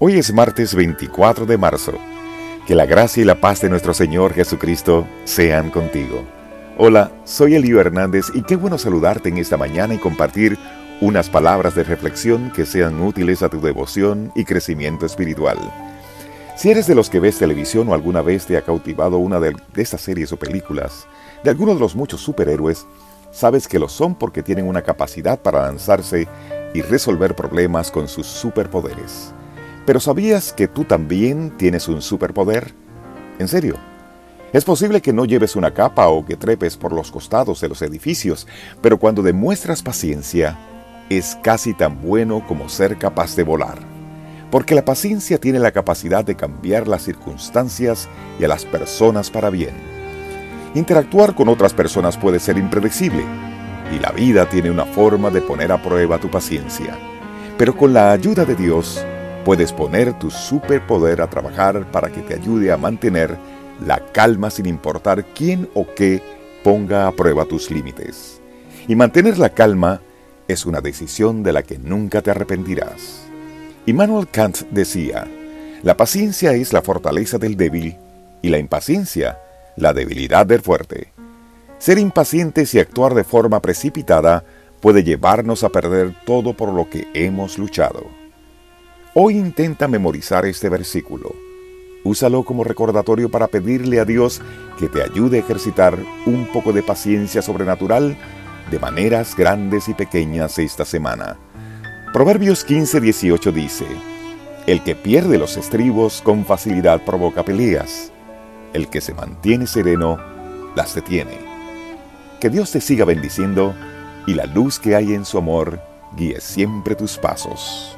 Hoy es martes 24 de marzo. Que la gracia y la paz de nuestro Señor Jesucristo sean contigo. Hola, soy Elio Hernández y qué bueno saludarte en esta mañana y compartir unas palabras de reflexión que sean útiles a tu devoción y crecimiento espiritual. Si eres de los que ves televisión o alguna vez te ha cautivado una de, estas series o películas, de algunos de los muchos superhéroes, sabes que lo son porque tienen una capacidad para lanzarse y resolver problemas con sus superpoderes. Pero ¿sabías que tú también tienes un superpoder? ¿En serio? Es posible que no lleves una capa o que trepes por los costados de los edificios, pero cuando demuestras paciencia, es casi tan bueno como ser capaz de volar. Porque la paciencia tiene la capacidad de cambiar las circunstancias y a las personas para bien. Interactuar con otras personas puede ser impredecible, y la vida tiene una forma de poner a prueba tu paciencia. Pero con la ayuda de Dios, puedes poner tu superpoder a trabajar para que te ayude a mantener la calma sin importar quién o qué ponga a prueba tus límites. Y mantener la calma es una decisión de la que nunca te arrepentirás. Immanuel Kant decía, la paciencia es la fortaleza del débil y la impaciencia la debilidad del fuerte. Ser impacientes y actuar de forma precipitada puede llevarnos a perder todo por lo que hemos luchado. Hoy intenta memorizar este versículo. Úsalo como recordatorio para pedirle a Dios que te ayude a ejercitar un poco de paciencia sobrenatural de maneras grandes y pequeñas esta semana. Proverbios 15:18 dice, El que pierde los estribos con facilidad provoca peleas. El que se mantiene sereno las detiene. Que Dios te siga bendiciendo y la luz que hay en su amor guíe siempre tus pasos.